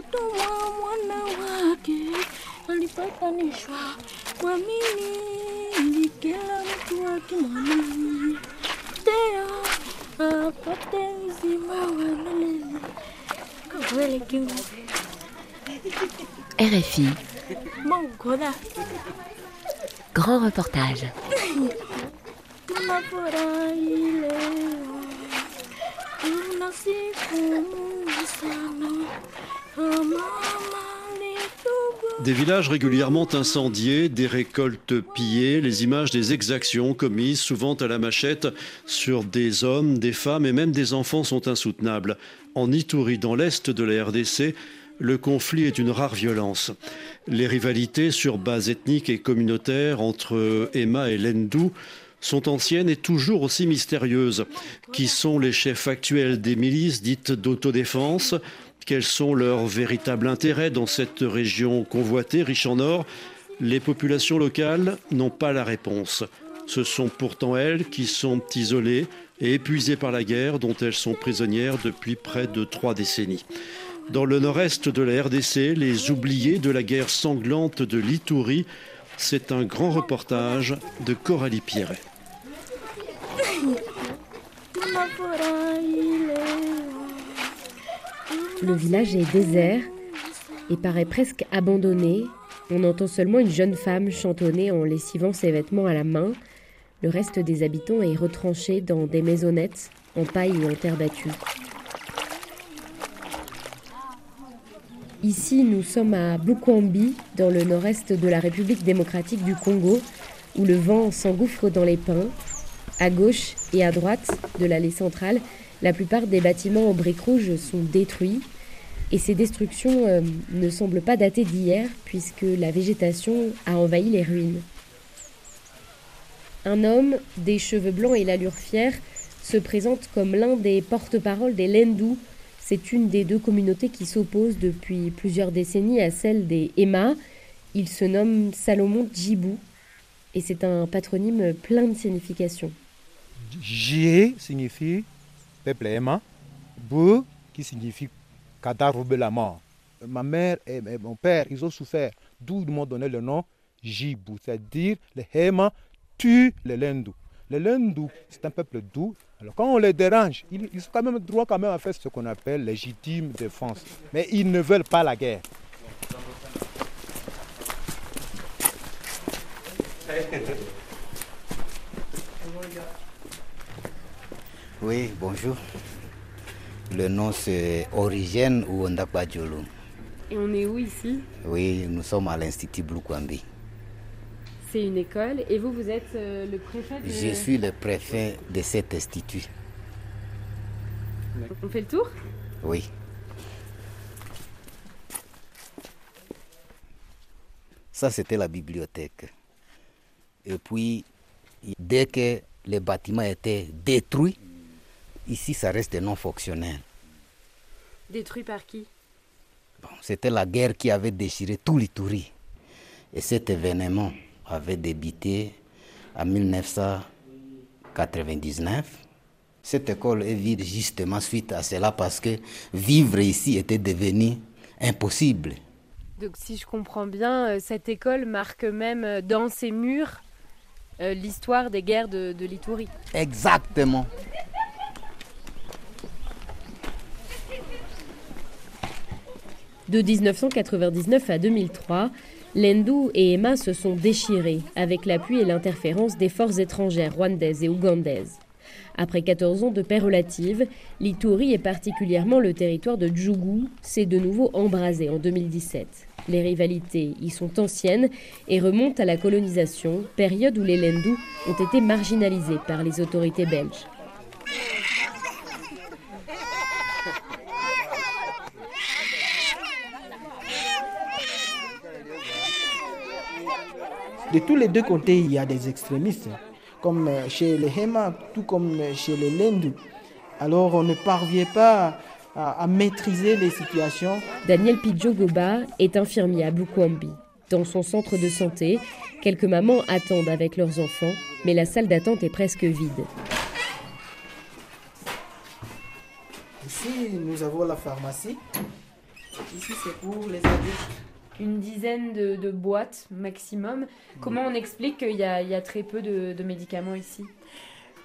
akatumwa mwana wake alipatanishwa kuamini ili kila mtu akimwamini tena apate uzima wa milele. Kwa kweli Kingu, RFI, grand reportage. tunafurahi leo, sana. Des villages régulièrement incendiés, des récoltes pillées, les images des exactions commises souvent à la machette sur des hommes, des femmes et même des enfants sont insoutenables. En Ituri, dans l'est de la RDC, le conflit est une rare violence. Les rivalités sur base ethnique et communautaire entre Emma et Lendou sont anciennes et toujours aussi mystérieuses. Qui sont les chefs actuels des milices dites d'autodéfense? Quels sont leurs véritables intérêts dans cette région convoitée, riche en or? Les populations locales n'ont pas la réponse. Ce sont pourtant elles qui sont isolées et épuisées par la guerre dont elles sont prisonnières depuis près de trois décennies. Dans le nord-est de la RDC, les oubliés de la guerre sanglante de l'Itourie, c'est un grand reportage de Coralie Pierret. Le village est désert et paraît presque abandonné. On entend seulement une jeune femme chantonner en lessivant ses vêtements à la main. Le reste des habitants est retranché dans des maisonnettes en paille ou en terre battue. Ici, nous sommes à Bukwambi, dans le nord-est de la République démocratique du Congo, où le vent s'engouffre dans les pins. À gauche et à droite de l'allée centrale, la plupart des bâtiments en briques rouges sont détruits. Et ces destructions euh, ne semblent pas dater d'hier, puisque la végétation a envahi les ruines. Un homme, des cheveux blancs et l'allure fière, se présente comme l'un des porte-parole des Lendu. C'est une des deux communautés qui s'opposent depuis plusieurs décennies à celle des Emma. Il se nomme Salomon Djibou et c'est un patronyme plein de significations. J signifie peuple aimant. Bou qui signifie cadavre de la mort. Ma mère et mon père, ils ont souffert. D'où ils m'ont donné le nom Jibou, c'est-à-dire les Héma tuent les Lendou. Les Lendou, c'est un peuple doux. Alors quand on les dérange, ils, ils ont quand même droit quand même à faire ce qu'on appelle légitime défense. Mais ils ne veulent pas la guerre. Oui, bonjour. Le nom c'est Origène ou Ondakbadjolo. Et on est où ici? Oui, nous sommes à l'Institut Bloukwambi. C'est une école et vous, vous êtes euh, le préfet de... Je suis le préfet de cet institut. On fait le tour? Oui. Ça, c'était la bibliothèque. Et puis, dès que les bâtiments étaient détruits, ici, ça reste non fonctionnel. Détruit par qui? Bon, C'était la guerre qui avait déchiré tout l'Itourie. Et cet événement avait débuté en 1999. Cette école est vide justement suite à cela parce que vivre ici était devenu impossible. Donc si je comprends bien, euh, cette école marque même euh, dans ses murs euh, l'histoire des guerres de, de l'Itourie. Exactement. De 1999 à 2003, Lendu et Emma se sont déchirés avec l'appui et l'interférence des forces étrangères rwandaises et ougandaises. Après 14 ans de paix relative, l'Ituri et particulièrement le territoire de Djougou s'est de nouveau embrasé en 2017. Les rivalités y sont anciennes et remontent à la colonisation, période où les Lendu ont été marginalisés par les autorités belges. De tous les deux côtés, il y a des extrémistes, comme euh, chez les Hema, tout comme euh, chez les Lendu. Alors on ne parvient pas à, à maîtriser les situations. Daniel Pidjogoba est infirmier à Bukwambi. Dans son centre de santé, quelques mamans attendent avec leurs enfants, mais la salle d'attente est presque vide. Ici, nous avons la pharmacie. Ici, c'est pour les adultes. Une dizaine de, boîtes maximum. Comment on explique qu'il y a très peu de, de médicaments ici?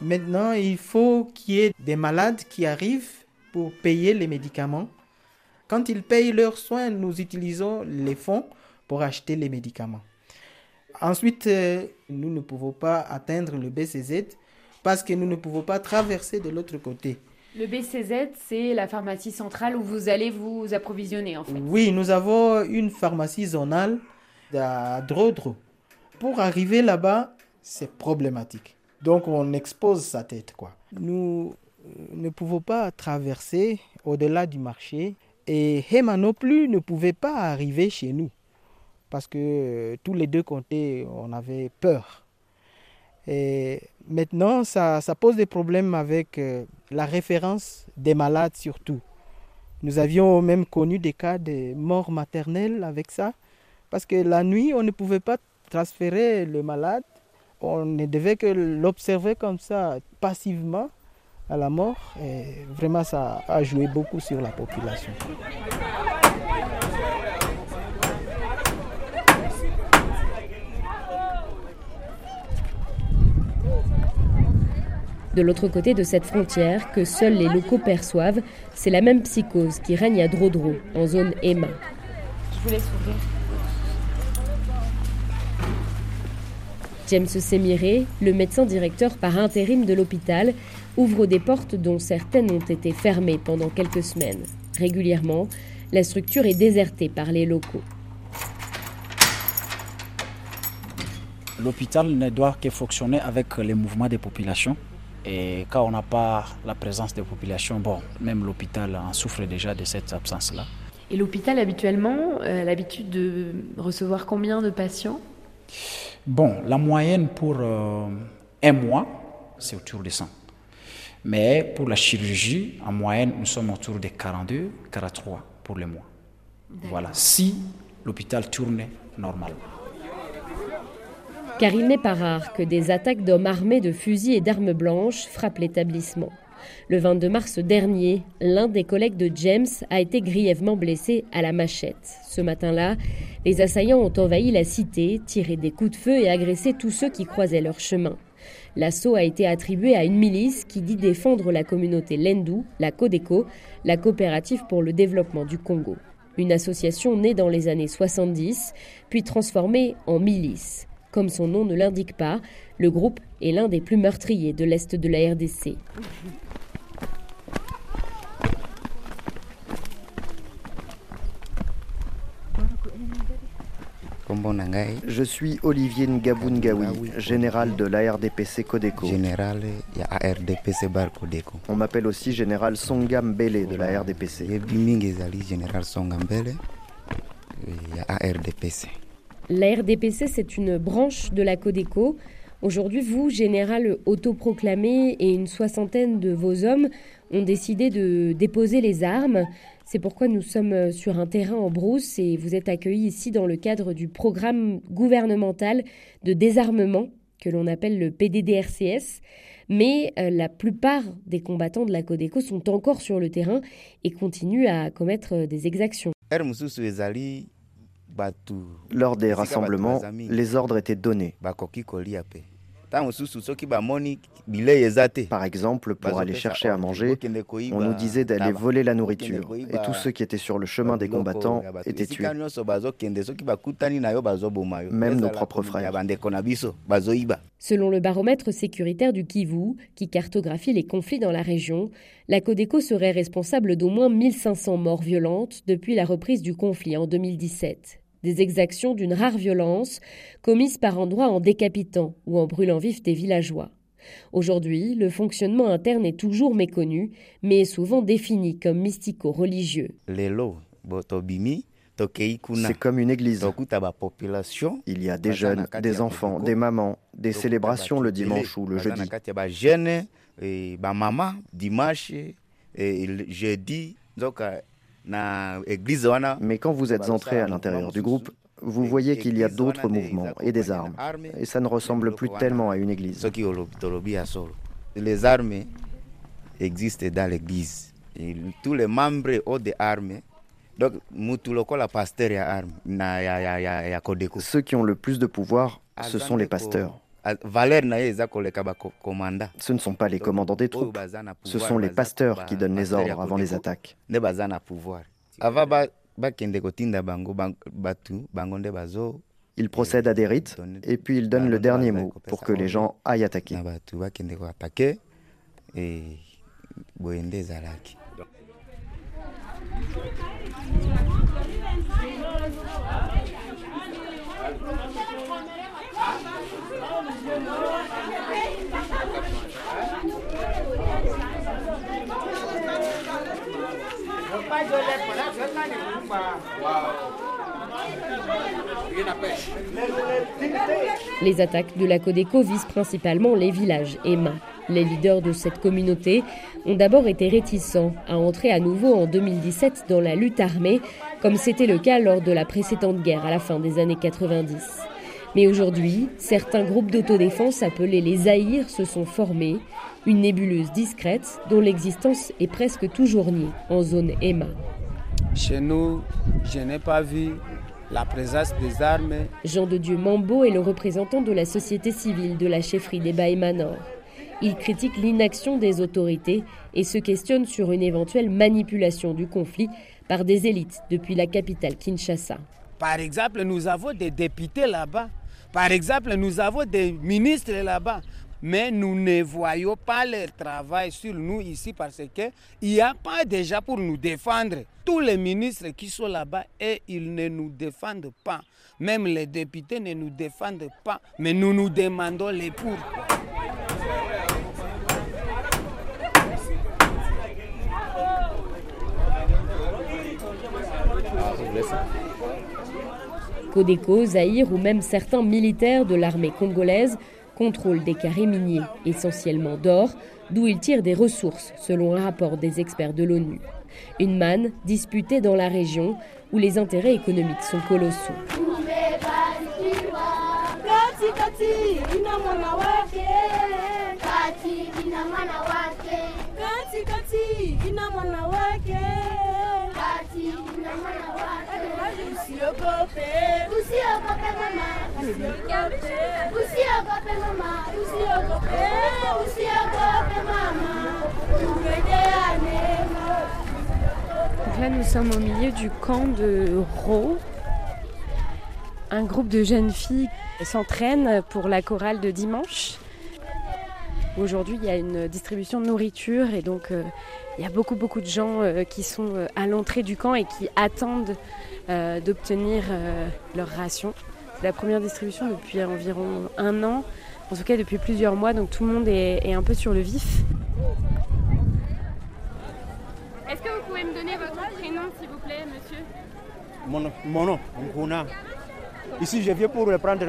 Maintenant, il faut qu'il y ait des malades qui arrivent pour payer les médicaments. Quand ils payent leurs soins, nous utilisons les fonds pour acheter les médicaments. Ensuite, euh, nous ne pouvons pas atteindre le BCZ parce que nous ne pouvons pas traverser de l'autre côté. Le BCZ, c'est la pharmacie centrale où vous allez vous approvisionner en fait. Oui, nous avons une pharmacie zonale à Drodro. Pour arriver là-bas, c'est problématique. Donc on expose sa tête, quoi. Nous euh, ne pouvons pas traverser au-delà du marché et Hema plus ne pouvait pas arriver chez nous parce que euh, tous les deux côtés, on avait peur. Et maintenant, ça, ça pose des problèmes avec euh, la référence des malades surtout. Nous avions même connu des cas de mort maternelle avec ça, parce que la nuit, on ne pouvait pas transférer le malade, on ne devait que l'observer comme ça passivement à la mort, et vraiment ça a joué beaucoup sur la population. De l'autre côté de cette frontière, que seuls les locaux perçoivent, c'est la même psychose qui règne à Drodro, en zone EMA. Je vous laisse ouvrir. James Semiré, le médecin directeur par intérim de l'hôpital, ouvre des portes dont certaines ont été fermées pendant quelques semaines. Régulièrement, la structure est désertée par les locaux. L'hôpital ne doit que fonctionner avec les mouvements des populations. Et quand on n'a pas la présence des populations, bon, même l'hôpital en souffre déjà de cette absence-là. Et l'hôpital, habituellement, euh, a l'habitude de recevoir combien de patients? Bon, la moyenne pour euh, un mois, c'est autour de 100. Mais pour la chirurgie, en moyenne, nous sommes autour de 42, 43 pour le mois. Voilà, si l'hôpital tourne normalement. Car il n'est pas rare que des attaques d'hommes armés de fusils et d'armes blanches frappent l'établissement. Le 22 mars dernier, l'un des collègues de James a été grièvement blessé à la machette. Ce matin-là, les assaillants ont envahi la cité, tiré des coups de feu et agressé tous ceux qui croisaient leur chemin. L'assaut a été attribué à une milice qui dit défendre la communauté Lendu, la Codeco, la coopérative pour le développement du Congo. Une association née dans les années 70, puis transformée en milice. Comme son nom ne l'indique pas, le groupe est l'un des plus meurtriers de l'Est de la RDC. Je suis Olivier Ngabou Ngawi, général de l'ARDPC Codeco. Général ya ARDPC bar Codeco. On m'appelle aussi général Songam Bele de la RDPC. La RDPC, c'est une branche de la Codeco. Aujourd'hui, vous, général autoproclamé, et une soixantaine de vos hommes ont décidé de déposer les armes. C'est pourquoi nous sommes sur un terrain en brousse et vous êtes accueillis ici dans le cadre du programme gouvernemental de désarmement que l'on appelle le PDDRCS. Mais euh, la plupart des combattants de la Codeco sont encore sur le terrain et continuent à commettre euh, des exactions. Lors des rassemblements, les ordres étaient donnés. Par exemple, pour aller chercher à manger, on nous disait d'aller voler la nourriture. Et tous ceux qui étaient sur le chemin des combattants étaient tués. Même nos propres frères. Selon le baromètre sécuritaire du Kivu, qui cartographie les conflits dans la région, la Codeco serait responsable d'au moins 1500 morts violentes depuis la reprise du conflit en 2017. Des exactions d'une rare violence, commises par endroits en décapitant ou en brûlant vif des villageois. Aujourd'hui, le fonctionnement interne est toujours méconnu, mais est souvent défini comme mystico-religieux. C'est comme une église. Il y a des jeunes, des enfants, des mamans, des célébrations le dimanche ou le jeudi. Mais quand vous êtes entré à l'intérieur du groupe, vous voyez qu'il y a d'autres mouvements et des armes. Et ça ne ressemble plus tellement à une église. les armes existent dans l'église. Tous les membres ont des armes. Ceux qui ont le plus de pouvoir, ce sont les pasteurs. Ce ne sont pas les commandants des troupes, ce sont les pasteurs qui donnent les ordres avant les attaques. Ils procèdent à des rites et puis ils donnent le dernier mot pour que les gens aillent attaquer. Les attaques de la Codeco visent principalement les villages Emma. Les leaders de cette communauté ont d'abord été réticents à entrer à nouveau en 2017 dans la lutte armée, comme c'était le cas lors de la précédente guerre à la fin des années 90. Mais aujourd'hui, certains groupes d'autodéfense appelés les Zaïrs se sont formés, une nébuleuse discrète dont l'existence est presque toujours niée en zone Emma. Chez nous, je n'ai pas vu la présence des armes. Jean de Dieu Mambo est le représentant de la société civile de la chefferie des Baïma Nord. Il critique l'inaction des autorités et se questionne sur une éventuelle manipulation du conflit par des élites depuis la capitale Kinshasa. Par exemple, nous avons des députés là-bas. Par exemple, nous avons des ministres là-bas. Mais nous ne voyons pas leur travail sur nous ici parce qu'il n'y a pas déjà pour nous défendre. Tous les ministres qui sont là-bas, et ils ne nous défendent pas. Même les députés ne nous défendent pas. Mais nous nous demandons les pour. Codeco, Zahir ou même certains militaires de l'armée congolaise contrôlent des carrés miniers, essentiellement d'or, d'où ils tirent des ressources, selon un rapport des experts de l'ONU. Une manne disputée dans la région où les intérêts économiques sont colossaux. Donc là, nous sommes au milieu du camp de Ro. Un groupe de jeunes filles s'entraînent pour la chorale de dimanche. Aujourd'hui, il y a une distribution de nourriture et donc euh, il y a beaucoup beaucoup de gens euh, qui sont euh, à l'entrée du camp et qui attendent d'obtenir leur ration. C'est la première distribution depuis environ un an, en tout cas depuis plusieurs mois, donc tout le monde est, un peu sur le vif. Est-ce que vous pouvez me donner votre prénom, s'il vous plaît, monsieur? Mon, nom, Nguna. Ici, je viens pour prendre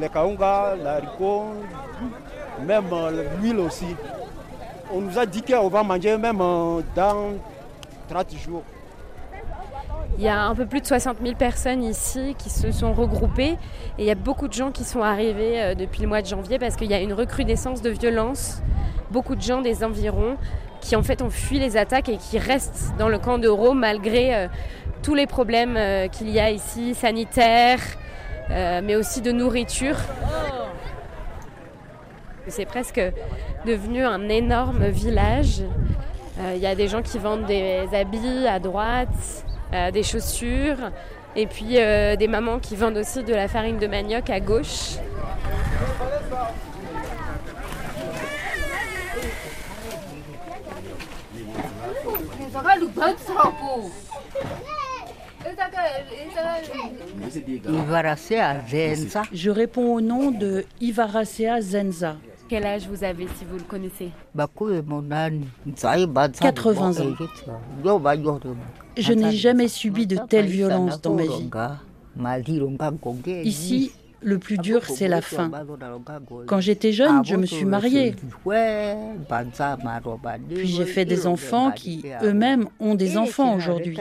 les kaunga, l'haricot, même euh, l'huile aussi. On nous a dit qu'on va manger même euh, dans 30 jours. Il y a un peu plus de 60 000 personnes ici qui se sont regroupées et il y a beaucoup de gens qui sont arrivés euh, depuis le mois de janvier parce qu'il y a une recrudescence de violence. Beaucoup de gens des environs qui en fait ont fui les attaques et qui restent dans le camp d'Euro malgré tous les problèmes qu'il y a ici, sanitaires, mais aussi de nourriture. C'est presque devenu un énorme village. Il euh, y a des gens qui vendent des habits à droite, euh, des chaussures, et puis euh, des mamans qui vendent aussi de la farine de manioc à gauche. Je réponds au nom de Ivaracea Zenza. Quel âge vous avez si vous le connaissez 80 ans. Je n'ai jamais subi de telles violences dans ma vie. Ici, le plus dur, c'est la faim. Quand j'étais jeune, je me suis mariée. Puis j'ai fait des enfants qui, eux-mêmes, ont des enfants aujourd'hui.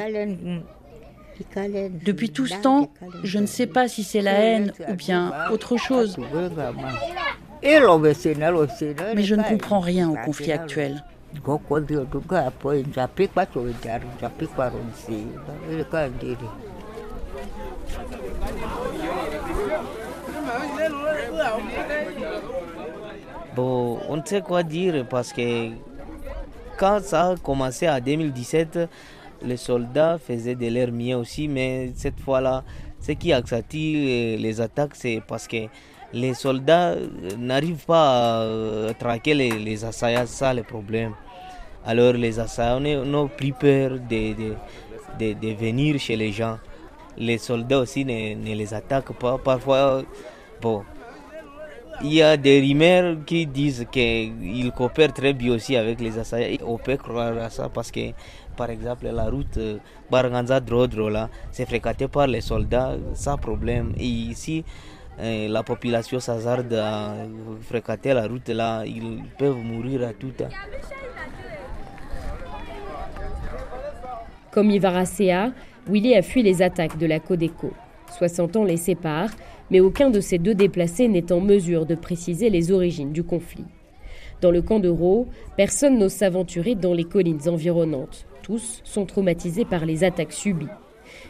Depuis tout ce temps, je ne sais pas si c'est la haine ou bien autre chose. Mais je ne comprends rien au conflit actuel. Bon, on ne sait quoi dire parce que quand ça a commencé en 2017, les soldats faisaient de l'air mien aussi, mais cette fois-là, ce qui a accentué les attaques, c'est parce que les soldats n'arrivent pas à traquer les, assaillants, ça le problème. Alors les assaillants ont pris peur de, venir chez les gens. Les soldats aussi ne, les attaquent pas. Parfois, bon, il y a des rumeurs qui disent qu'ils coopèrent très bien aussi avec les assaillants. On peut croire à ça parce que, par exemple, la route Baranganza-Drodro, là, c'est fréquenté par les soldats sans problème. Et ici, la population s'hazarde à fréquenter la route là, ils peuvent mourir à tout. Comme Ivaracea, Willy a fui les attaques de la Codeco. 60 ans les séparent, mais aucun de ces deux déplacés n'est en mesure de préciser les origines du conflit. Dans le camp de Ro, personne n'ose s'aventurer dans les collines environnantes. Tous sont traumatisés par les attaques subies.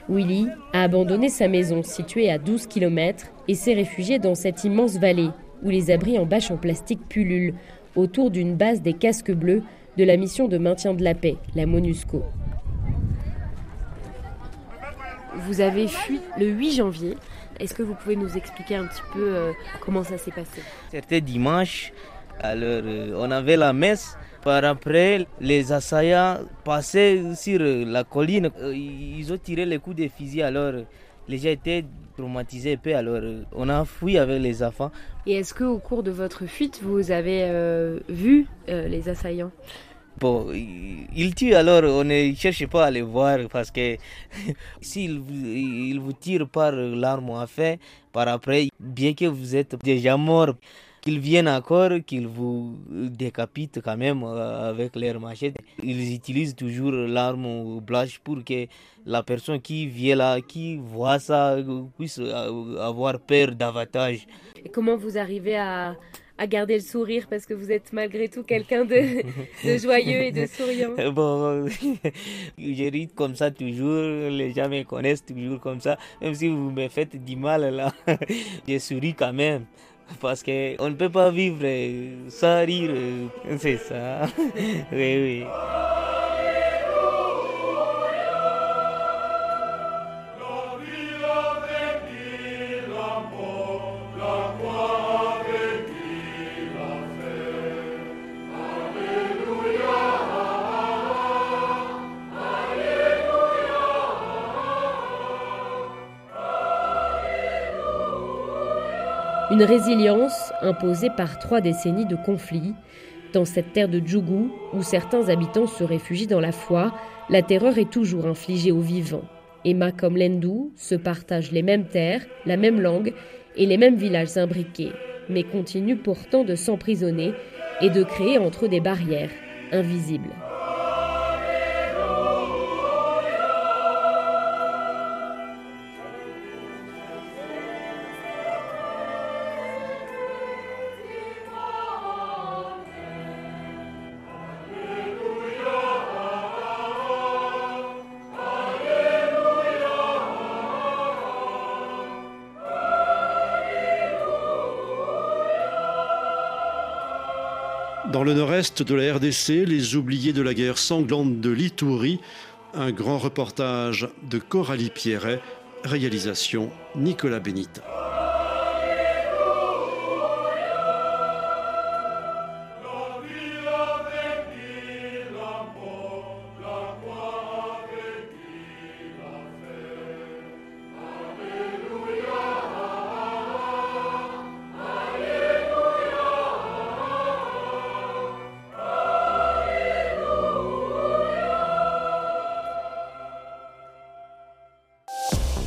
Willy a abandonné sa maison située à 12 km et s'est réfugié dans cette immense vallée où les abris en bâches en plastique pullulent autour d'une base des casques bleus de la mission de maintien de la paix, la MONUSCO. Vous avez fui le 8 janvier. Est-ce que vous pouvez nous expliquer un petit peu euh, comment ça s'est passé? C'était dimanche. Alors, euh, on avait la messe. Par après, les assaillants passaient sur la colline. Euh, Ils ont tiré les coups de fusil. Alors, les gens étaient traumatisés peu. Alors, on a fui avec les enfants. Et est-ce qu'au cours de votre fuite, vous avez vu les assaillants? Bon, il tue alors on ne cherche pas à les voir parce que s'il il vous tire par l'arme à feu, par après, bien que vous êtes déjà mort, qu'ils viennent encore, qu'ils vous décapitent quand même avec leur machette. Ils utilisent toujours l'arme blanche pour que la personne qui vient là, qui voit ça, puisse avoir peur davantage. Et comment vous arrivez à, à garder le sourire parce que vous êtes malgré tout quelqu'un de, de, joyeux et de souriant? Bon, je ris comme ça toujours, les gens me connaissent toujours comme ça, même si vous me faites du mal là, je souris quand même. Parce qu'on ne peut pas vivre sans rire, c'est ça. oui, oui. Une résilience imposée par trois décennies de conflits. Dans cette terre de Djougou, où certains habitants se réfugient dans la foi, la terreur est toujours infligée aux vivants. Emma comme Lendou se partagent les mêmes terres, la même langue et les mêmes villages imbriqués, mais continuent pourtant de s'emprisonner et de créer entre eux des barrières invisibles. De la RDC, les oubliés de la guerre sanglante de l'Itourie, un grand reportage de Coralie Pierret, réalisation Nicolas Benita.